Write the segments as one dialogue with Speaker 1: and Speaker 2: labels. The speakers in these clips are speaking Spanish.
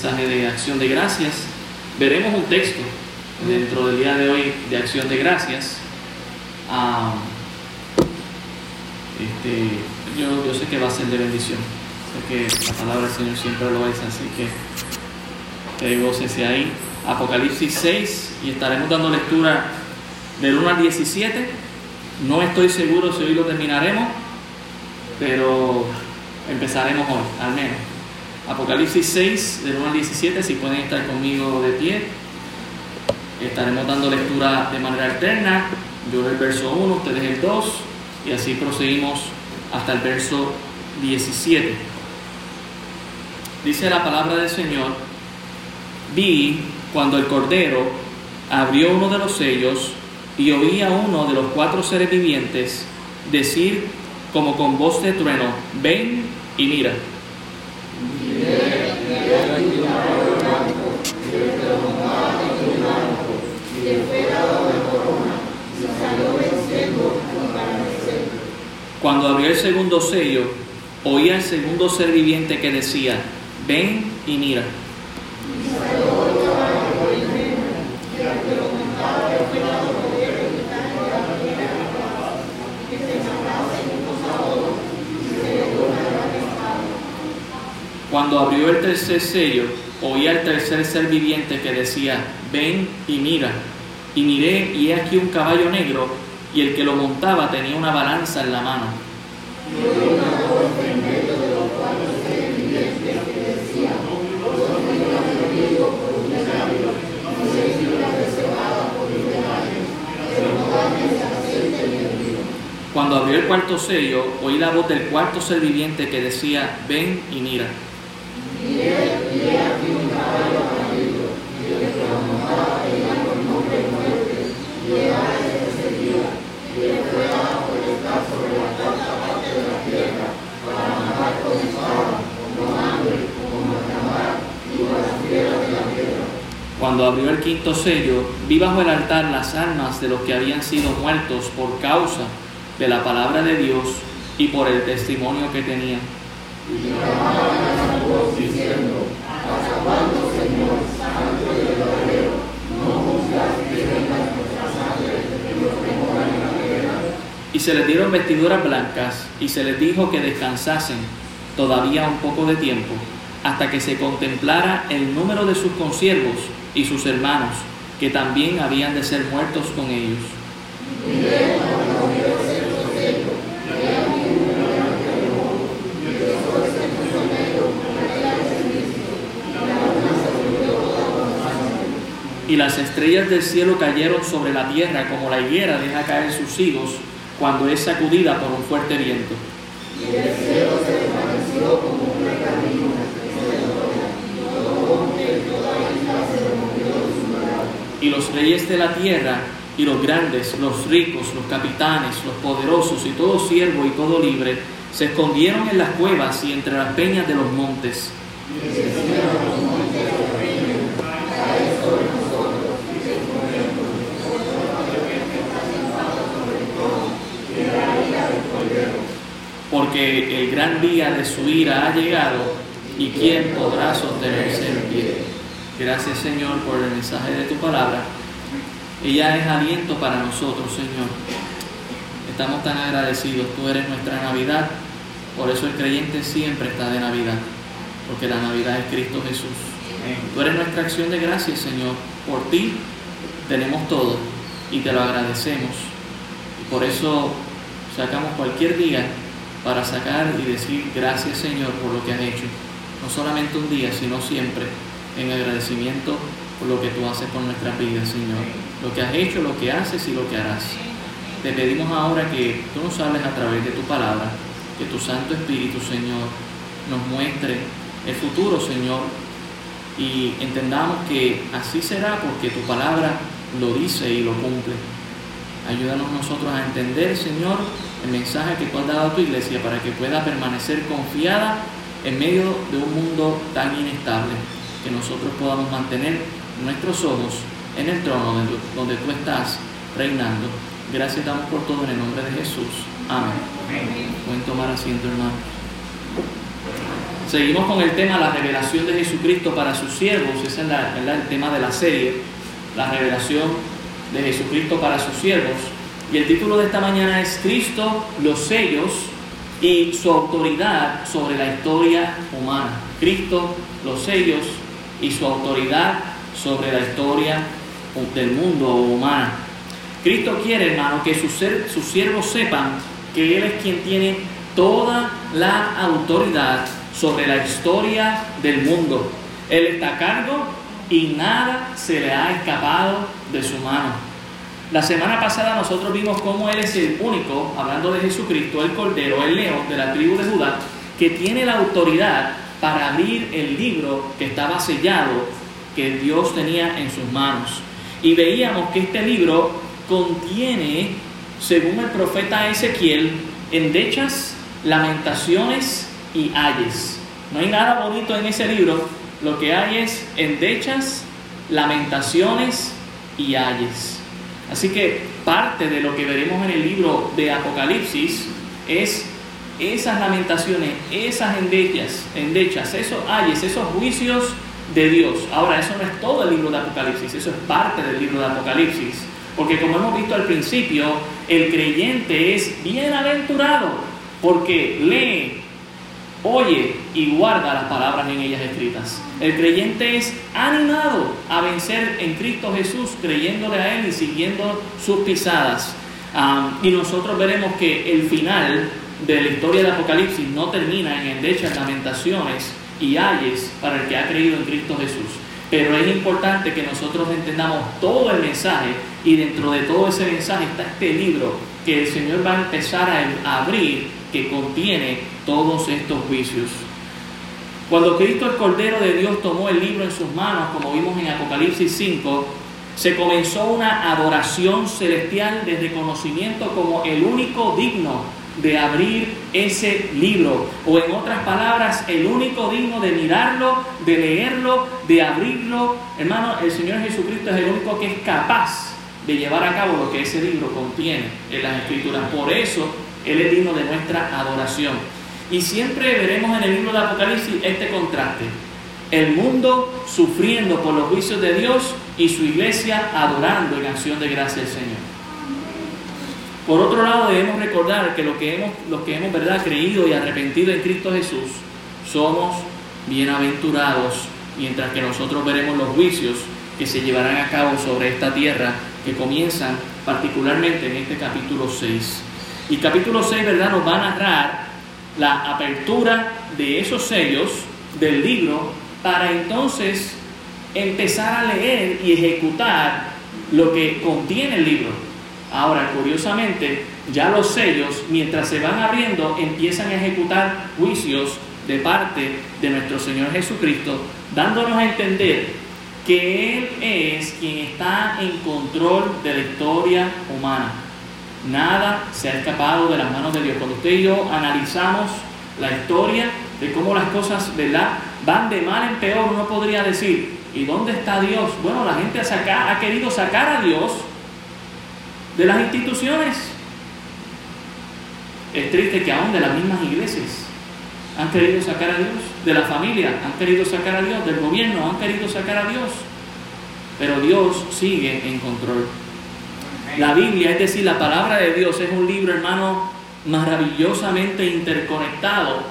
Speaker 1: mensaje de acción de gracias. Veremos un texto dentro del día de hoy de acción de gracias. Ah, este, yo, yo sé que va a ser de bendición. Sé que la palabra del Señor siempre lo es, así que gócese ahí. Apocalipsis 6 y estaremos dando lectura del 1 al 17. No estoy seguro si hoy lo terminaremos, pero empezaremos hoy, al menos. Apocalipsis 6, del 1 al 17, si pueden estar conmigo de pie. Estaremos dando lectura de manera alterna. Yo el verso 1, ustedes el 2, y así proseguimos hasta el verso 17. Dice la palabra del Señor, vi cuando el Cordero abrió uno de los sellos y oí a uno de los cuatro seres vivientes decir como con voz de trueno, ven y mira. Cuando abrió el segundo sello, oía el segundo ser viviente que decía, ven y mira. Cuando abrió el tercer sello, oía el tercer ser viviente que decía, ven y mira. Y miré y he aquí un caballo negro, y el que lo montaba tenía una balanza en la mano. Cuando abrió el cuarto sello, oí la voz del cuarto ser viviente que decía, ven y mira. Cuando abrió el quinto sello, vi bajo el altar las almas de los que habían sido muertos por causa de la palabra de Dios y por el testimonio que tenían. Y se les dieron vestiduras blancas y se les dijo que descansasen todavía un poco de tiempo hasta que se contemplara el número de sus consiervos y sus hermanos, que también habían de ser muertos con ellos. Y las estrellas del cielo cayeron sobre la tierra como la higuera deja caer sus higos cuando es sacudida por un fuerte viento. Y los reyes de la tierra, y los grandes, los ricos, los capitanes, los poderosos, y todo siervo y todo libre, se escondieron en las cuevas y entre las peñas de los montes. porque el gran día de su ira ha llegado y quién podrá sostenerse en pie. Gracias Señor por el mensaje de tu palabra. Ella es aliento para nosotros, Señor. Estamos tan agradecidos. Tú eres nuestra Navidad. Por eso el creyente siempre está de Navidad. Porque la Navidad es Cristo Jesús. Tú eres nuestra acción de gracias, Señor. Por ti tenemos todo y te lo agradecemos. Y por eso sacamos cualquier día para sacar y decir gracias Señor por lo que has hecho. No solamente un día, sino siempre en agradecimiento por lo que tú haces por nuestras vidas, Señor. Lo que has hecho, lo que haces y lo que harás. Te pedimos ahora que tú nos hables a través de tu palabra, que tu Santo Espíritu, Señor, nos muestre el futuro, Señor, y entendamos que así será porque tu palabra lo dice y lo cumple. Ayúdanos nosotros a entender, Señor, el mensaje que tú has dado a tu iglesia para que pueda permanecer confiada en medio de un mundo tan inestable, que nosotros podamos mantener nuestros ojos en el trono donde, tú estás reinando. Gracias damos por todo en el nombre de Jesús. Amén. Pueden tomar asiento, hermano. seguimos con el tema la revelación de Jesucristo para sus siervos, ese es el tema de la serie, la revelación de Jesucristo para sus siervos. Y el título de esta mañana es Cristo, los sellos y su autoridad sobre la historia humana. Cristo, los sellos y su autoridad sobre la historia del mundo humana. Cristo quiere, hermano, que sus, sus siervos sepan que Él es quien tiene toda la autoridad sobre la historia del mundo. Él está a cargo y nada se le ha escapado de su mano. La semana pasada nosotros vimos cómo Él es el único, hablando de Jesucristo, el Cordero, el León de la tribu de Judá, que tiene la autoridad para abrir el libro que estaba sellado, que Dios tenía en sus manos. Y veíamos que este libro contiene, según el profeta Ezequiel, endechas, lamentaciones y ayes. No hay nada bonito en ese libro, lo que hay es endechas, lamentaciones y ayes. Así que parte de lo que veremos en el libro de Apocalipsis es esas lamentaciones, esas endechas, esos ayes, esos juicios de Dios. Ahora, eso no es todo el libro de Apocalipsis, eso es parte del libro de Apocalipsis. Porque como hemos visto al principio, el creyente es bienaventurado porque lee, oye y guarda las palabras en ellas escritas. El creyente es animado a vencer en Cristo Jesús, creyéndole a Él y siguiendo sus pisadas. y nosotros veremos que el final de la historia del Apocalipsis no termina en endechas, lamentaciones y ayes para el que ha creído en Cristo Jesús. Pero es importante que nosotros entendamos todo el mensaje y dentro de todo ese mensaje está este libro que el Señor va a empezar a abrir que contiene todos estos juicios. Cuando Cristo el Cordero de Dios tomó el libro en sus manos, como vimos en Apocalipsis 5, se comenzó una adoración celestial de reconocimiento como el único digno de abrir ese libro. O en otras palabras, el único digno de mirarlo, de leerlo, de abrirlo. Hermano, el Señor Jesucristo es el único que es capaz de llevar a cabo lo que ese libro contiene en las Escrituras. Por eso, Él es digno de nuestra adoración. Y siempre veremos en el libro de Apocalipsis este contraste. El mundo sufriendo por los juicios de Dios y su iglesia adorando en acción de gracia al Señor. Por otro lado, debemos recordar que los que hemos, los que hemos ¿verdad? creído y arrepentido en Cristo Jesús somos bienaventurados, mientras que nosotros veremos los juicios que se llevarán a cabo sobre esta tierra, que comienzan particularmente en este capítulo 6. Y capítulo 6, ¿verdad?, nos va a narrar la apertura de esos sellos del libro para entonces empezar a leer y ejecutar lo que contiene el libro. Ahora, curiosamente, ya los sellos, mientras se van abriendo, empiezan a ejecutar juicios de parte de nuestro Señor Jesucristo, dándonos a entender que Él es quien está en control de la historia humana. Nada se ha escapado de las manos de Dios. Cuando usted y yo analizamos la historia de cómo las cosas, van de mal en peor, uno podría decir, ¿y dónde está Dios? Bueno, la gente ha querido sacar a Dios de las instituciones. Es triste que aún de las mismas iglesias han querido sacar a Dios, de la familia han querido sacar a Dios, del gobierno han querido sacar a Dios, pero Dios sigue en control. La Biblia, es decir, la palabra de Dios es un libro, hermano, maravillosamente interconectado.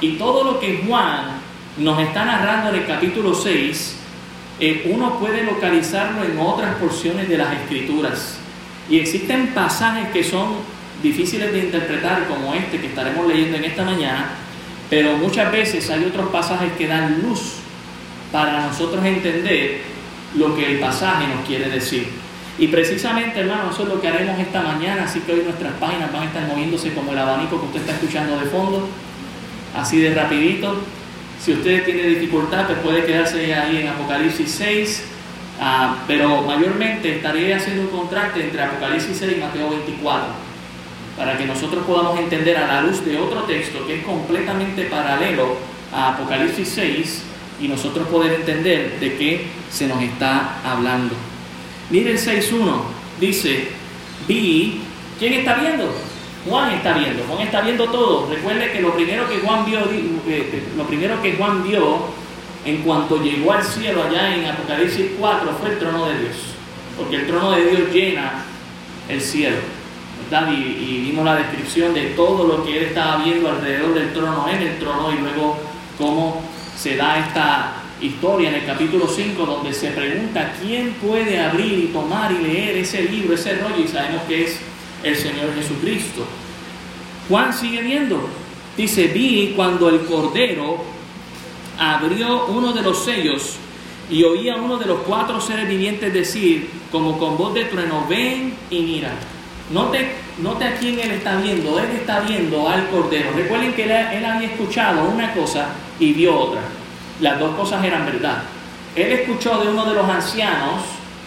Speaker 1: Y todo lo que Juan nos está narrando en el capítulo 6, eh, uno puede localizarlo en otras porciones de las escrituras. Y existen pasajes que son difíciles de interpretar, como este que estaremos leyendo en esta mañana, pero muchas veces hay otros pasajes que dan luz para nosotros entender lo que el pasaje nos quiere decir. Y precisamente, hermano, eso es lo que haremos esta mañana, así que hoy nuestras páginas van a estar moviéndose como el abanico que usted está escuchando de fondo, así de rapidito. Si usted tiene dificultad, pues puede quedarse ahí en Apocalipsis 6, ah, pero mayormente estaré haciendo un contraste entre Apocalipsis 6 y Mateo 24, para que nosotros podamos entender a la luz de otro texto que es completamente paralelo a Apocalipsis 6 y nosotros poder entender de qué se nos está hablando. Mire el 6.1, dice, vi, ¿quién está viendo? Juan está viendo, Juan está viendo todo. Recuerde que lo primero que Juan vio, eh, eh, lo primero que Juan vio en cuanto llegó al cielo allá en Apocalipsis 4 fue el trono de Dios, porque el trono de Dios llena el cielo. ¿verdad? Y, y vimos la descripción de todo lo que él estaba viendo alrededor del trono, en el trono, y luego cómo se da esta historia en el capítulo 5 donde se pregunta quién puede abrir y tomar y leer ese libro, ese rollo, y sabemos que es el Señor Jesucristo. Juan sigue viendo, dice, vi cuando el Cordero abrió uno de los sellos y oí a uno de los cuatro seres vivientes decir, como con voz de trueno, ven y mira. Note, note a quién él está viendo, él está viendo al Cordero. Recuerden que él, él había escuchado una cosa y vio otra. Las dos cosas eran verdad. Él escuchó de uno de los ancianos,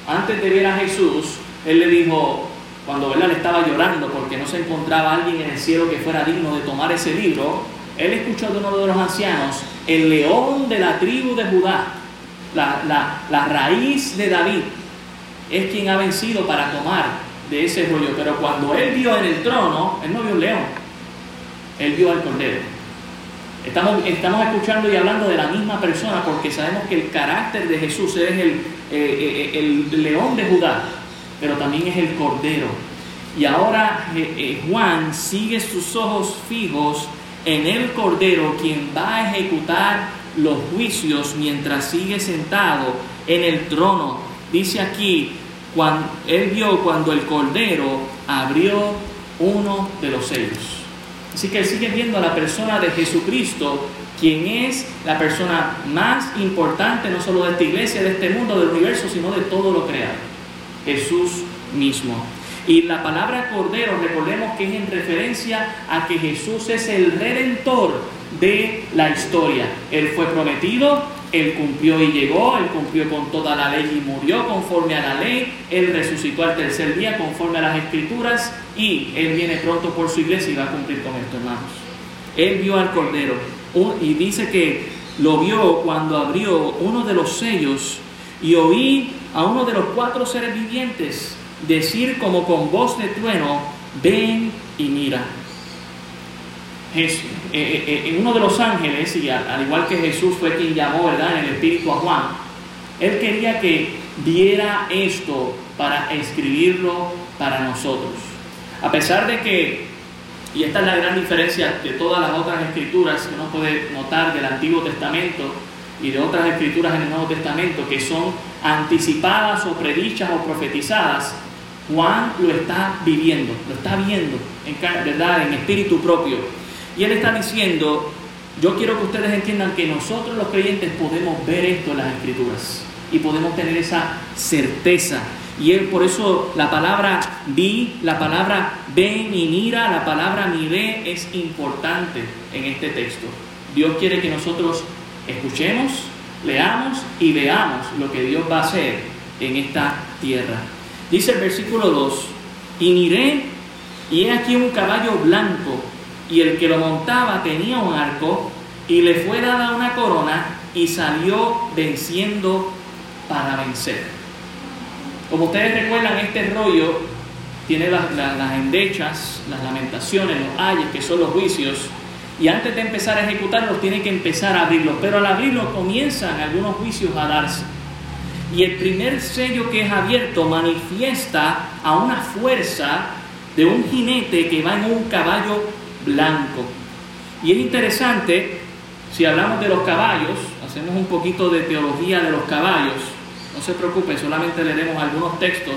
Speaker 1: antes de ver a Jesús, él le dijo, cuando él le estaba llorando porque no se encontraba alguien en el cielo que fuera digno de tomar ese libro, él escuchó de uno de los ancianos, el león de la tribu de Judá, la, la, la raíz de David, es quien ha vencido para tomar de ese rollo. Pero cuando él vio en el trono, él no vio un león, él vio al cordero. Estamos, estamos escuchando y hablando de la misma persona porque sabemos que el carácter de Jesús es el, eh, eh, el león de Judá, pero también es el cordero. Y ahora eh, Juan sigue sus ojos fijos en el cordero, quien va a ejecutar los juicios mientras sigue sentado en el trono. Dice aquí, cuando, él vio cuando el cordero abrió uno de los sellos. Así que él sigue viendo a la persona de Jesucristo, quien es la persona más importante no solo de esta iglesia, de este mundo, del universo, sino de todo lo creado. Jesús mismo. Y la palabra cordero, recordemos que es en referencia a que Jesús es el redentor de la historia. Él fue prometido, él cumplió y llegó, Él cumplió con toda la ley y murió conforme a la ley, Él resucitó al tercer día conforme a las escrituras y Él viene pronto por su iglesia y va a cumplir con esto, hermanos. Él vio al Cordero y dice que lo vio cuando abrió uno de los sellos y oí a uno de los cuatro seres vivientes decir como con voz de trueno, ven y mira. Eh, eh, eh, en uno de los ángeles, y al, igual que Jesús fue quien llamó, ¿verdad?, en el Espíritu a Juan, él quería que viera esto para escribirlo para nosotros. A pesar de que, y esta es la gran diferencia de todas las otras escrituras que uno puede notar del Antiguo Testamento y de otras escrituras en el Nuevo Testamento, que son anticipadas o predichas o profetizadas, Juan lo está viviendo, lo está viendo, en, ¿verdad?, en espíritu propio. Y él está diciendo, yo quiero que ustedes entiendan que nosotros los creyentes podemos ver esto en las escrituras y podemos tener esa certeza. Y él, por eso la palabra vi, la palabra ven y mira, la palabra miré es importante en este texto. Dios quiere que nosotros escuchemos, leamos y veamos lo que Dios va a hacer en esta tierra. Dice el versículo 2, y miré y he aquí un caballo blanco y el que lo montaba tenía un arco y le fue dada una corona y salió venciendo para vencer. Como ustedes recuerdan, este rollo tiene las, endechas, las lamentaciones, los ayes, que son los juicios, y antes de empezar a ejecutarlos tiene que empezar a abrirlos, pero al abrirlos comienzan algunos juicios a darse. Y el primer sello que es abierto manifiesta a una fuerza de un jinete que va en un caballo blanco. Y es interesante, si hablamos de los caballos, hacemos un poquito de teología de los caballos, no se preocupe, solamente leeremos algunos textos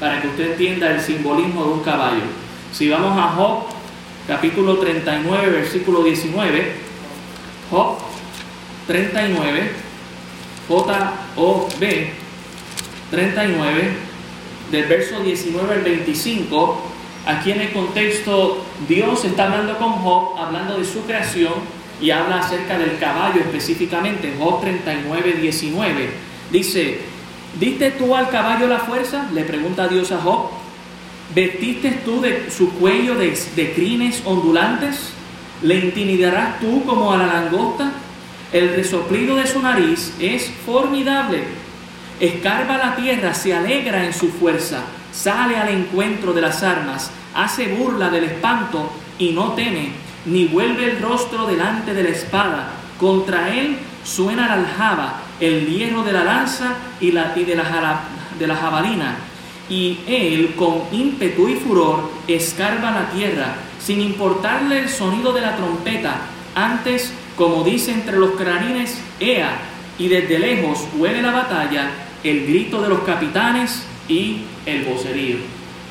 Speaker 1: para que usted entienda el simbolismo de un caballo. Si vamos a Job, capítulo 39, versículo 19, Job 39, J-O-B 39, del verso 19 al 25, Aquí en el contexto, Dios está hablando con Job, hablando de su creación y habla acerca del caballo específicamente. Job 39, 19. Dice, ¿diste tú al caballo la fuerza? Le pregunta Dios a Job. ¿Vestiste tú de su cuello de, de crines ondulantes? ¿Le intimidarás tú como a la langosta? El resoplido de su nariz es formidable. Escarba la tierra, se alegra en su fuerza, sale al encuentro de las armas hace burla del espanto y no teme, ni vuelve el rostro delante de la espada. Contra él suena la aljaba, el hierro de la lanza y, la, de, la, de la jabalina. Y él, con ímpetu y furor, escarba la tierra, sin importarle el sonido de la trompeta. Antes, como dice entre los clarines, Ea, y desde lejos huele la batalla, el grito de los capitanes y el vocerío.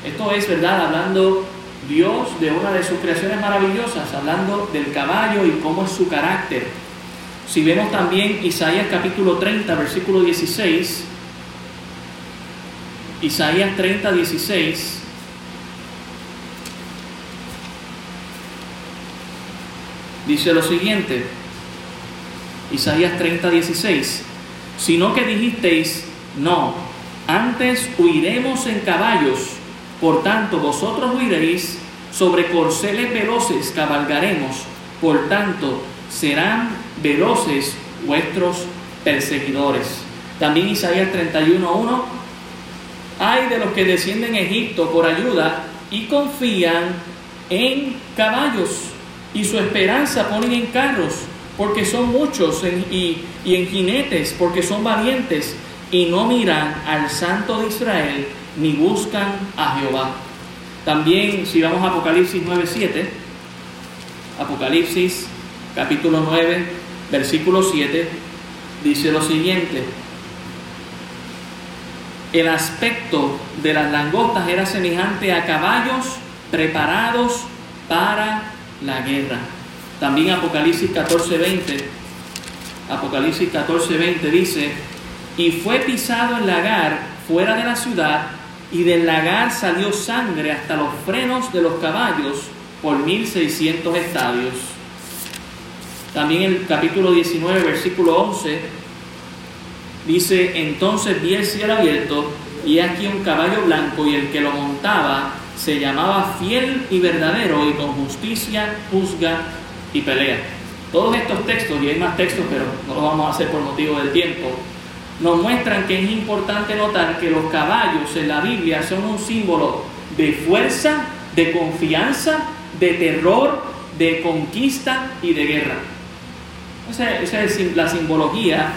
Speaker 1: Esto es verdad, hablando Dios de una de sus creaciones maravillosas, hablando del caballo y cómo es su carácter. Si vemos también Isaías capítulo 30, versículo 16, Isaías 30, 16, dice lo siguiente, Isaías 30, 16, sino que dijisteis, no, antes huiremos en caballos, por tanto vosotros huiréis, sobre corceles veloces cabalgaremos, por tanto serán veloces vuestros perseguidores. También Isaías 31.1, hay de los que descienden a Egipto por ayuda y confían en caballos y su esperanza ponen en carros porque son muchos y, y en jinetes porque son valientes y no miran al Santo de Israel ni buscan a Jehová. También si vamos a Apocalipsis 9.7, Apocalipsis capítulo 9, versículo 7, dice lo siguiente. El aspecto de las langostas era semejante a caballos preparados para la guerra. También Apocalipsis 14:20, Apocalipsis 14:20 dice, y fue pisado el lagar fuera de la ciudad, y del lagar salió sangre hasta los frenos de los caballos por 1600 estadios. También el capítulo 19, versículo 11, dice, entonces vi el cielo abierto, y aquí un caballo blanco, y el que lo montaba se llamaba fiel y verdadero, y con justicia juzga y pelea. Todos estos textos, y hay más textos, pero no los vamos a hacer por motivo del tiempo, nos muestran que es importante notar que los caballos en la Biblia son un símbolo de fuerza, de confianza, de terror, de conquista y de guerra. Esa, es la simbología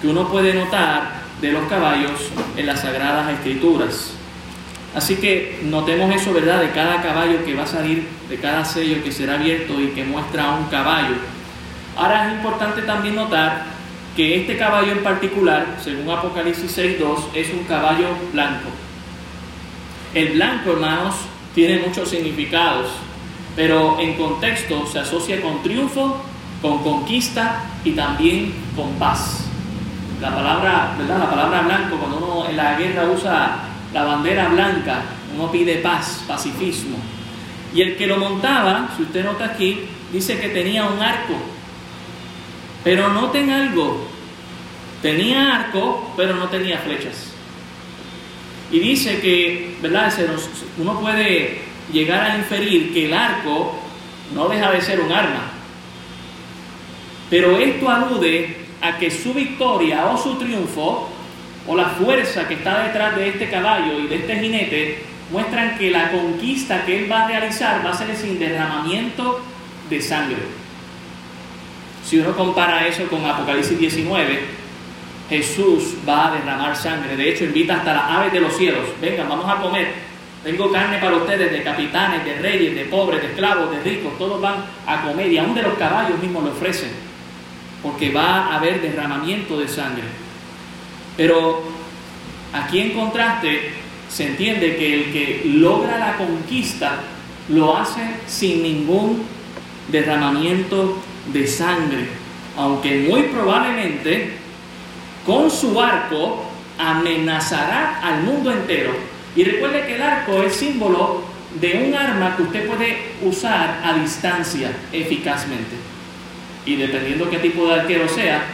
Speaker 1: que uno puede notar de los caballos en las sagradas escrituras. Así que notemos eso, ¿verdad? De cada caballo que va a salir, de cada sello que será abierto y que muestra un caballo. Ahora es importante también notar que este caballo en particular, según Apocalipsis 6.2, es un caballo blanco. El blanco, hermanos, tiene muchos significados, pero en contexto se asocia con triunfo, con conquista y también con paz. La palabra, ¿verdad? La palabra blanco, cuando uno en la guerra usa la bandera blanca, uno pide paz, pacifismo. Y el que lo montaba, si usted nota aquí, dice que tenía un arco. Pero noten algo, tenía arco, pero no tenía flechas. Y dice que, ¿verdad? Uno puede llegar a inferir que el arco no deja de ser un arma. Pero esto alude a que su victoria o su triunfo o la fuerza que está detrás de este caballo y de este jinete muestran que la conquista que él va a realizar va a ser sin derramamiento de sangre. Si uno compara eso con Apocalipsis 19, Jesús va a derramar sangre. De hecho, invita hasta las aves de los cielos. Vengan, vamos a comer. Tengo carne para ustedes de capitanes, de reyes, de pobres, de esclavos, de ricos. Todos van a comer y aún de los caballos mismos lo ofrecen. Porque va a haber derramamiento de sangre. Pero aquí en contraste se entiende que el que logra la conquista lo hace sin ningún derramamiento de sangre, aunque muy probablemente con su arco amenazará al mundo entero. Y recuerde que el arco es símbolo de un arma que usted puede usar a distancia eficazmente. Y dependiendo qué tipo de arquero sea,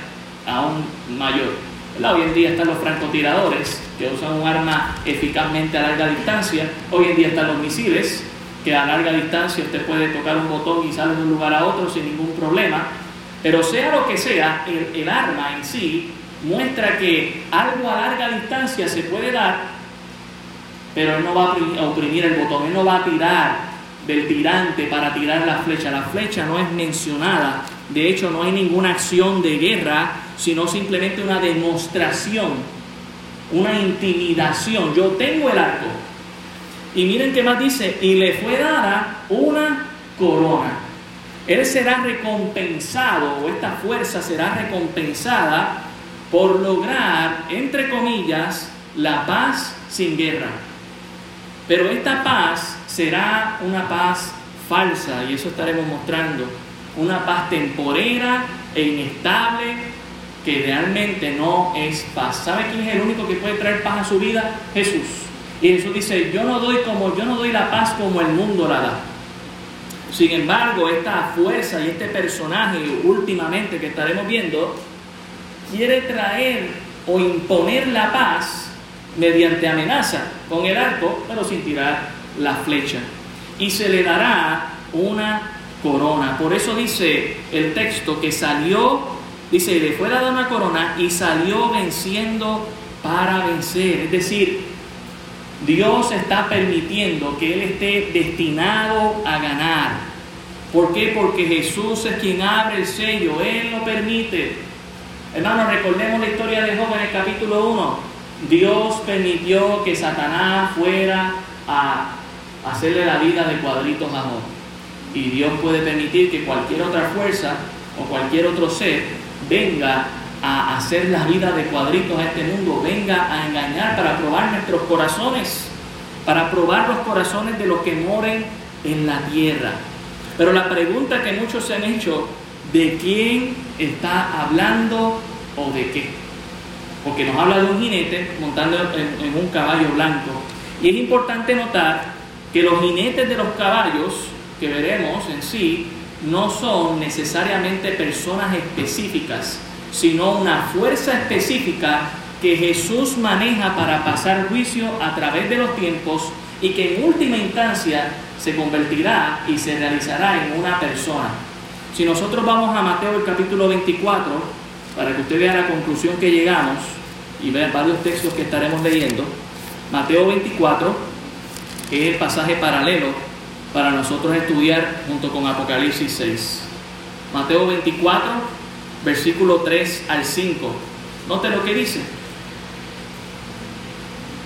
Speaker 1: aún mayor. Hoy en día están los francotiradores, que usan un arma eficazmente a larga distancia. Hoy en día están los misiles, que a larga distancia usted puede tocar un botón y sale de un lugar a otro sin ningún problema. Pero sea lo que sea, el, el arma en sí muestra que algo a larga distancia se puede dar, pero él no va a oprimir el botón, él no va a tirar del tirante para tirar la flecha. La flecha no es mencionada, de hecho no hay ninguna acción de guerra, sino simplemente una demostración, una intimidación. Yo tengo el arco. Y miren qué más dice, y le fue dada una corona. Él será recompensado, o esta fuerza será recompensada por lograr, entre comillas, la paz sin guerra. Pero esta paz será una paz falsa, y eso estaremos mostrando, una paz temporera e inestable que realmente no es paz. ¿Sabe quién es el único que puede traer paz a su vida? Jesús. Y Jesús dice, yo no doy como yo no doy la paz como el mundo la da. Sin embargo, esta fuerza y este personaje últimamente que estaremos viendo quiere traer o imponer la paz mediante amenaza con el arco, pero sin tirar la flecha. Y se le dará una corona. Por eso dice el texto que salió, dice, le fue dada una corona y salió venciendo para vencer. Es decir, Dios está permitiendo que Él esté destinado a ganar. ¿Por qué? Porque Jesús es quien abre el sello, Él lo permite. Hermanos, recordemos la historia de Job en el capítulo 1. Dios permitió que Satanás fuera a hacerle la vida de cuadritos a Job. Y Dios puede permitir que cualquier otra fuerza o cualquier otro ser venga a hacer la vida de cuadritos a este mundo, venga a engañar para probar nuestros corazones, para probar los corazones de los que moren en la tierra. Pero la pregunta que muchos se han hecho, ¿de quién está hablando o de qué? Porque nos habla de un jinete montando en, en un caballo blanco. Y es importante notar que los jinetes de los caballos que veremos en sí no son necesariamente personas específicas, sino una fuerza específica que Jesús maneja para pasar juicio a través de los tiempos y que en última instancia se convertirá y se realizará en una persona. Si nosotros vamos a Mateo el capítulo 24, para que usted vea la conclusión que llegamos y vea varios textos que estaremos leyendo, Mateo 24, que es el pasaje paralelo para nosotros estudiar junto con Apocalipsis 6. Mateo 24, versículo 3 al 5. Note lo que dice.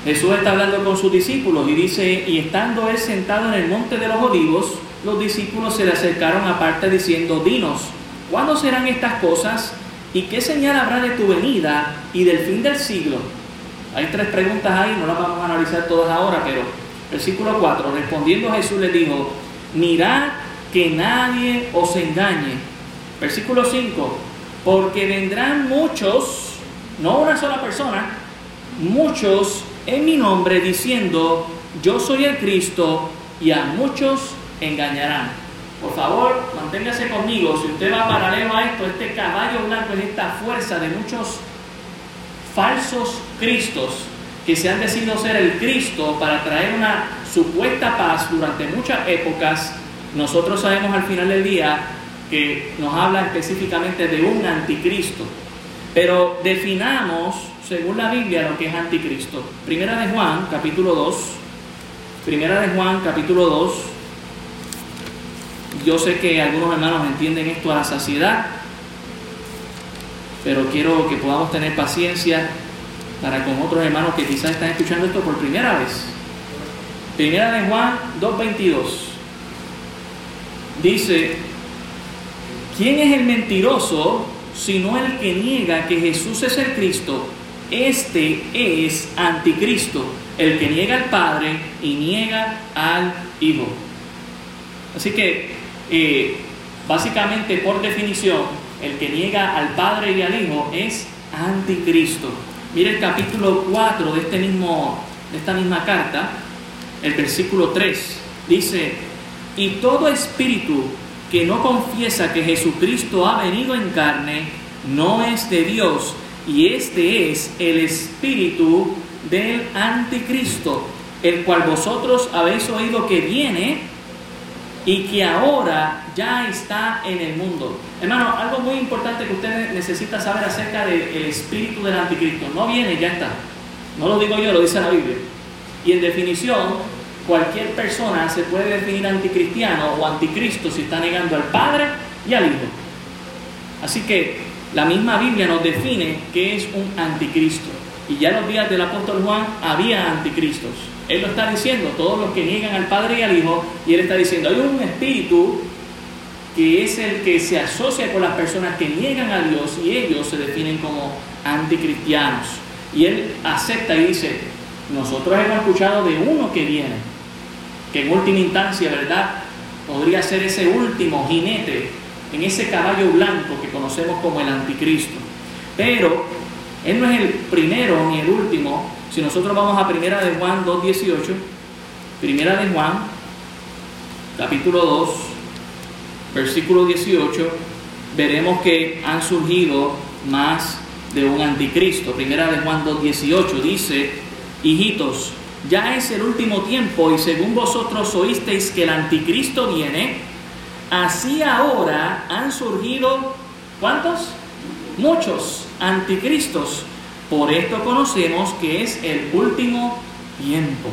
Speaker 1: Jesús está hablando con sus discípulos y dice, y estando él sentado en el monte de los olivos, los discípulos se le acercaron aparte diciendo, dinos, ¿cuándo serán estas cosas? ¿Y qué señal habrá de tu venida y del fin del siglo? Hay tres preguntas ahí, no las vamos a analizar todas ahora, pero Versículo 4, respondiendo Jesús le dijo, mirad que nadie os engañe. Versículo 5, porque vendrán muchos, no una sola persona, muchos en mi nombre diciendo, yo soy el Cristo, y a muchos engañarán. Por favor, manténgase conmigo. Si usted va paralelo a esto, este caballo blanco es esta fuerza de muchos falsos cristos que se han decidido ser el Cristo para traer una supuesta paz durante muchas épocas, nosotros sabemos al final del día que nos habla específicamente de un anticristo. Pero definamos, según la Biblia, lo que es anticristo. Primera de Juan, capítulo 2. Primera de Juan, capítulo 2. Yo sé que algunos hermanos entienden esto a la saciedad, pero quiero que podamos tener paciencia para con otros hermanos que quizás están escuchando esto por primera vez. Primera de Juan 2.22 dice, ¿quién es el mentiroso sino el que niega que Jesús es el Cristo? Este es anticristo, el que niega al Padre y niega al Hijo. Así que, eh, básicamente por definición, el que niega al Padre y al Hijo es anticristo. Mire el capítulo 4 de, este mismo, de esta misma carta, el versículo 3. Dice, y todo espíritu que no confiesa que Jesucristo ha venido en carne, no es de Dios, y este es el espíritu del anticristo, el cual vosotros habéis oído que viene y que ahora ya está en el mundo. Hermano, algo muy importante que usted necesita saber acerca del espíritu del anticristo. No viene, ya está. No lo digo yo, lo dice la Biblia. Y en definición, cualquier persona se puede definir anticristiano o anticristo si está negando al Padre y al Hijo. Así que la misma Biblia nos define que es un anticristo. Y ya en los días del apóstol Juan había anticristos. Él lo está diciendo, todos los que niegan al Padre y al Hijo, y él está diciendo, hay un espíritu que es el que se asocia con las personas que niegan a Dios y ellos se definen como anticristianos. Y él acepta y dice, nosotros hemos escuchado de uno que viene, que en última instancia, ¿verdad? Podría ser ese último jinete en ese caballo blanco que conocemos como el anticristo. Pero él no es el primero ni el último. Si nosotros vamos a Primera de Juan 2.18, Primera de Juan, capítulo 2, versículo 18, veremos que han surgido más de un anticristo. Primera de Juan 2.18 dice, hijitos, ya es el último tiempo y según vosotros oísteis que el anticristo viene, así ahora han surgido, ¿cuántos? Muchos anticristos. Por esto conocemos que es el último tiempo.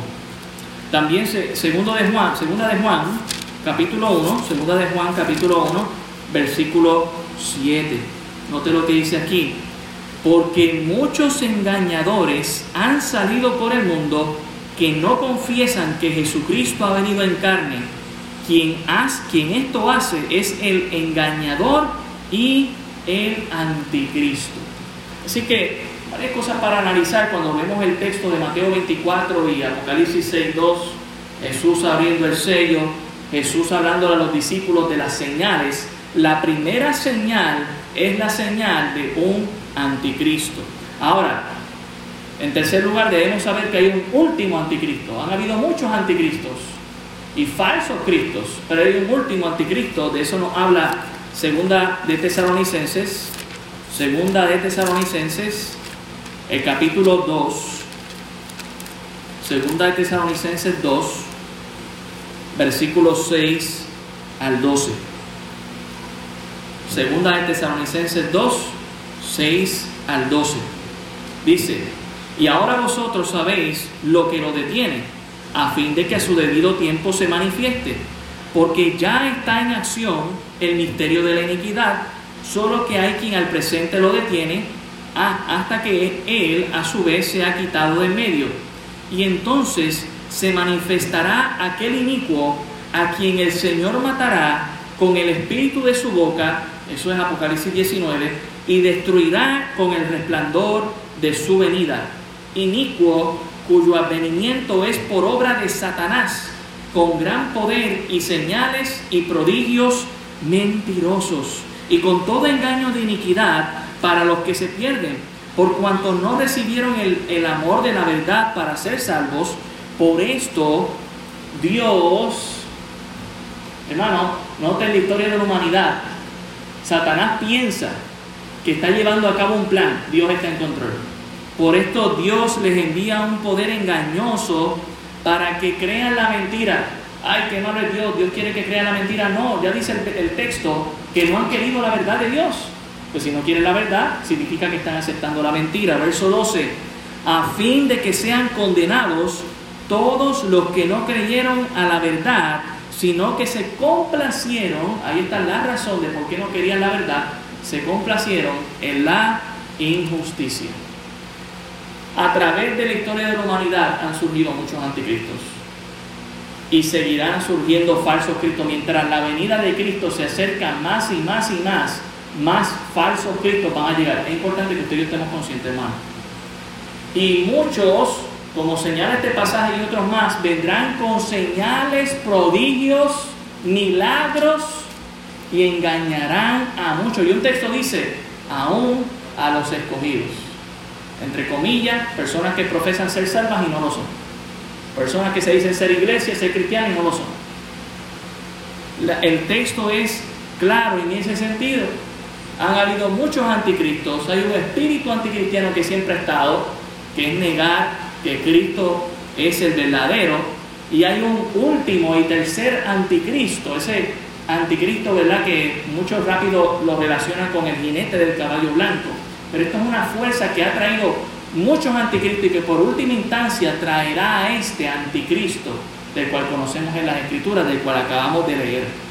Speaker 1: También segundo de Juan, segunda de Juan, capítulo 1, segunda de Juan, capítulo 1, versículo 7. Note lo que dice aquí. Porque muchos engañadores han salido por el mundo que no confiesan que Jesucristo ha venido en carne. Quien, quien esto hace es el engañador y el anticristo. Así que varias cosas para analizar cuando vemos el texto de Mateo 24 y Apocalipsis 6.2, Jesús abriendo el sello, Jesús hablando a los discípulos de las señales. La primera señal es la señal de un anticristo. Ahora, en tercer lugar, debemos saber que hay un último anticristo. Han habido muchos anticristos y falsos cristos, pero hay un último anticristo. De eso nos habla segunda de Tesalonicenses, segunda de Tesalonicenses, el capítulo 2, segunda de Tesalonicenses 2, versículos 6 al 12. Segunda de Tesalonicenses 2, 6 al 12. Dice, y ahora vosotros sabéis lo que lo detiene, a fin de que a su debido tiempo se manifieste, porque ya está en acción el misterio de la iniquidad, solo que hay quien al presente lo detiene hasta que él a su vez se ha quitado de medio. Y entonces se manifestará aquel inicuo a quien el Señor matará con el espíritu de su boca, eso es Apocalipsis 19, y destruirá con el resplandor de su venida. Inicuo cuyo advenimiento es por obra de Satanás, con gran poder y señales y prodigios mentirosos, y con todo engaño de iniquidad para los que se pierden, por cuanto no recibieron el, el amor de la verdad para ser salvos, por esto Dios, hermano, nota en la historia de la humanidad, Satanás piensa que está llevando a cabo un plan, Dios está en control. Por esto Dios les envía un poder engañoso para que crean la mentira. Ay, que no es Dios, Dios quiere que crean la mentira. No, ya dice el, el texto que no han querido la verdad de Dios. Pues si no quieren la verdad, significa que están aceptando la mentira. Verso 12, a fin de que sean condenados todos los que no creyeron a la verdad, sino que se complacieron, ahí está la razón de por qué no querían la verdad, se complacieron en la injusticia. A través de la historia de la humanidad han surgido muchos anticristos y seguirán surgiendo falsos cristos mientras la venida de Cristo se acerca más y más y más más falsos cristos van a llegar. Es importante que ustedes estemos conscientes, hermano. Y muchos, como señala este pasaje y otros más, vendrán con señales, prodigios, milagros y engañarán a muchos. Y un texto dice, aún a los escogidos. Entre comillas, personas que profesan ser salvas y no lo son. Personas que se dicen ser iglesia, ser cristianos y no lo son. el texto es claro en ese sentido han habido muchos anticristos, hay un espíritu anticristiano que siempre ha estado, que es negar que Cristo es el verdadero, y hay un último y tercer anticristo, ese anticristo, ¿verdad? Que muchos rápido lo relacionan con el jinete del caballo blanco, pero esto es una fuerza que ha traído muchos anticristos y que por última instancia traerá a este anticristo del cual conocemos en las escrituras, del cual acabamos de leer.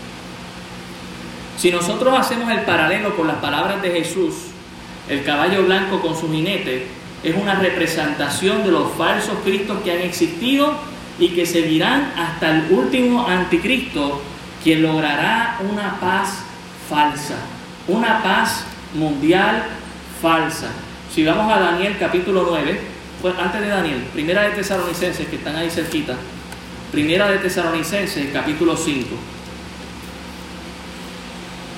Speaker 1: Si nosotros hacemos el paralelo con las palabras de Jesús, el caballo blanco con su jinete es una representación de los falsos cristos que han existido y que seguirán hasta el último anticristo, quien logrará una paz falsa, una paz mundial falsa. Si vamos a Daniel capítulo 9, pues antes de Daniel, primera de Tesalonicenses, que están ahí cerquita, primera de Tesalonicenses, capítulo 5.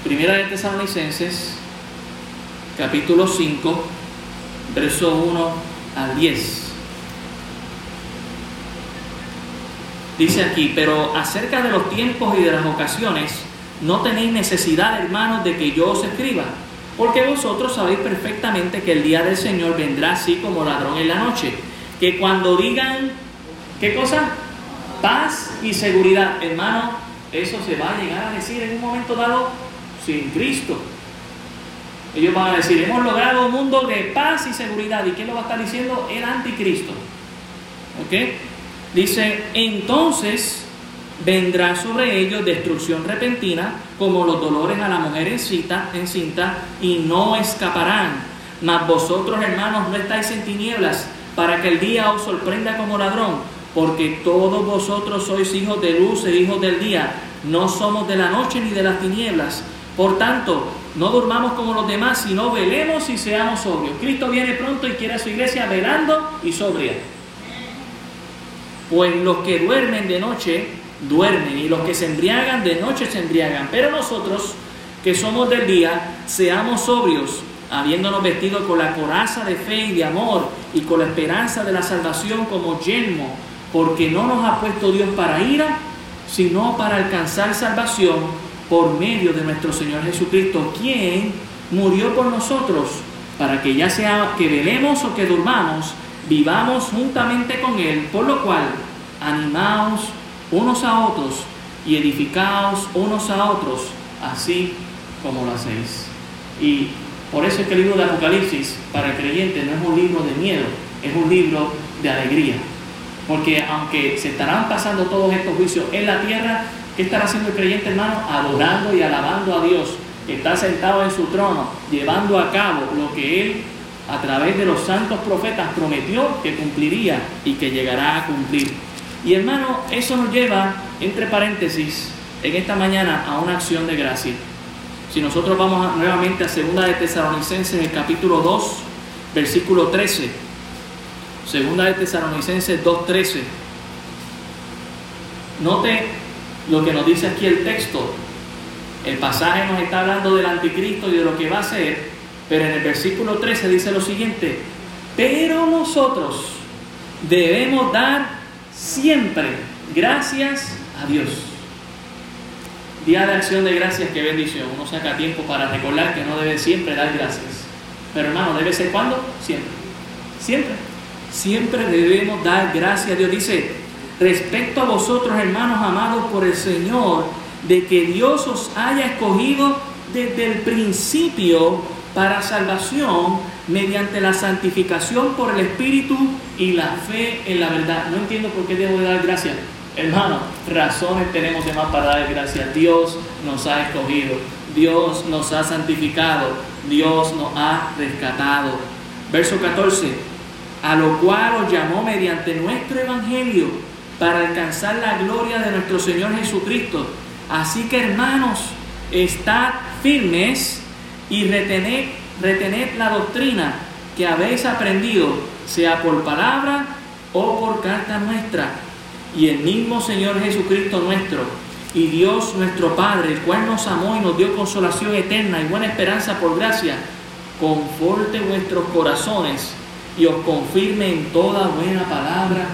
Speaker 1: Primera de Tesalonicenses, capítulo 5, verso 1 al 10. Dice aquí, pero acerca de los tiempos y de las ocasiones, no tenéis necesidad, hermanos, de que yo os escriba, porque vosotros sabéis perfectamente que el día del Señor vendrá así como ladrón en la noche, que cuando digan, ¿qué cosa? Paz y seguridad, hermano, eso se va a llegar a decir en un momento dado sin Cristo. Ellos van a decir, hemos logrado un mundo de paz y seguridad. ¿Y quién lo va a estar diciendo? El anticristo. ¿Ok? Dice, entonces vendrá sobre ellos destrucción repentina, como los dolores a la mujer en cinta, y no escaparán. Mas vosotros, hermanos, no estáis en tinieblas, para que el día os sorprenda como ladrón, porque todos vosotros sois hijos de luz e hijos del día, no somos de la noche ni de las tinieblas. Por tanto, no durmamos como los demás, sino velemos y seamos sobrios. Cristo viene pronto y quiere a su iglesia velando y sobria. Pues los que duermen de noche, duermen, y los que se embriagan de noche se embriagan. Pero nosotros, que somos del día, seamos sobrios, habiéndonos vestido con la coraza de fe y de amor, y con la esperanza de la salvación como yelmo, porque no nos ha puesto Dios para ira, sino para alcanzar salvación por medio de nuestro Señor Jesucristo, quien murió por nosotros, para que ya sea que velemos o que durmamos, vivamos juntamente con Él, por lo cual animaos unos a otros y edificaos unos a otros, así como lo hacéis. Y por eso es que el libro de Apocalipsis para el creyente no es un libro de miedo, es un libro de alegría. Porque aunque se estarán pasando todos estos juicios en la tierra, ¿Qué estará haciendo el creyente, hermano? Adorando y alabando a Dios, que está sentado en su trono, llevando a cabo lo que Él, a través de los santos profetas, prometió que cumpliría y que llegará a cumplir. Y hermano, eso nos lleva, entre paréntesis, en esta mañana a una acción de gracia. Si nosotros vamos nuevamente a Segunda de Tesalonicenses, el capítulo 2, versículo 13. Segunda de Tesalonicenses 2.13. Note lo que nos dice aquí el texto. El pasaje nos está hablando del anticristo y de lo que va a ser, pero en el versículo 13 dice lo siguiente, pero nosotros debemos dar siempre gracias a Dios. Día de acción de gracias, qué bendición. Uno saca tiempo para recordar que no debe siempre dar gracias. Pero hermano, ¿debe ser cuándo? Siempre. Siempre. Siempre debemos dar gracias a Dios. Dice, respecto a vosotros, hermanos amados por el Señor, de que Dios os haya escogido desde el principio para salvación mediante la santificación por el Espíritu y la fe en la verdad. No entiendo por qué debo de dar gracias. Hermano, razones tenemos de más para dar gracias. Dios nos ha escogido, Dios nos ha santificado, Dios nos ha rescatado. Verso 14, a lo cual os llamó mediante nuestro Evangelio para alcanzar la gloria de nuestro Señor Jesucristo. Así que hermanos, estad firmes y retened, retened la doctrina que habéis aprendido, sea por palabra o por carta nuestra. Y el mismo Señor Jesucristo nuestro y Dios nuestro Padre, el cual nos amó y nos dio consolación eterna y buena esperanza por gracia, conforte vuestros corazones y os confirme en toda buena palabra